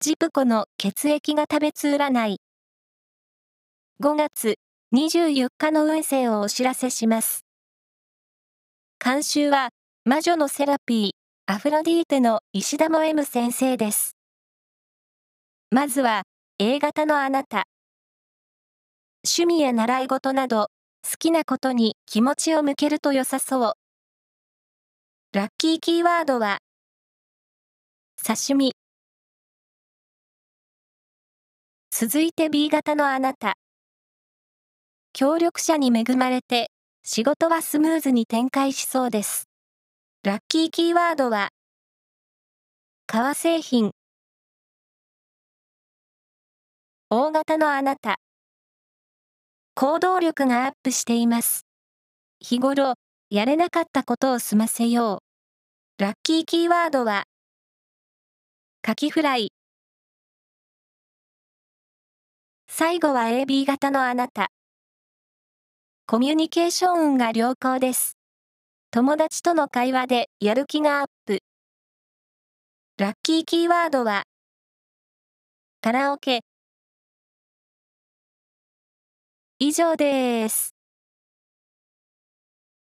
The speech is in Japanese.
ジプコの血液が食べつ占い。5月24日の運勢をお知らせします。監修は、魔女のセラピー、アフロディーテの石田も M 先生です。まずは、A 型のあなた。趣味や習い事など、好きなことに気持ちを向けると良さそう。ラッキーキーワードは、刺身。続いて B 型のあなた。協力者に恵まれて、仕事はスムーズに展開しそうです。ラッキーキーワードは、革製品。大型のあなた。行動力がアップしています。日頃、やれなかったことを済ませよう。ラッキーキーワードは、カキフライ。最後は AB 型のあなた。コミュニケーション運が良好です。友達との会話でやる気がアップ。ラッキーキーワードは、カラオケ。以上です。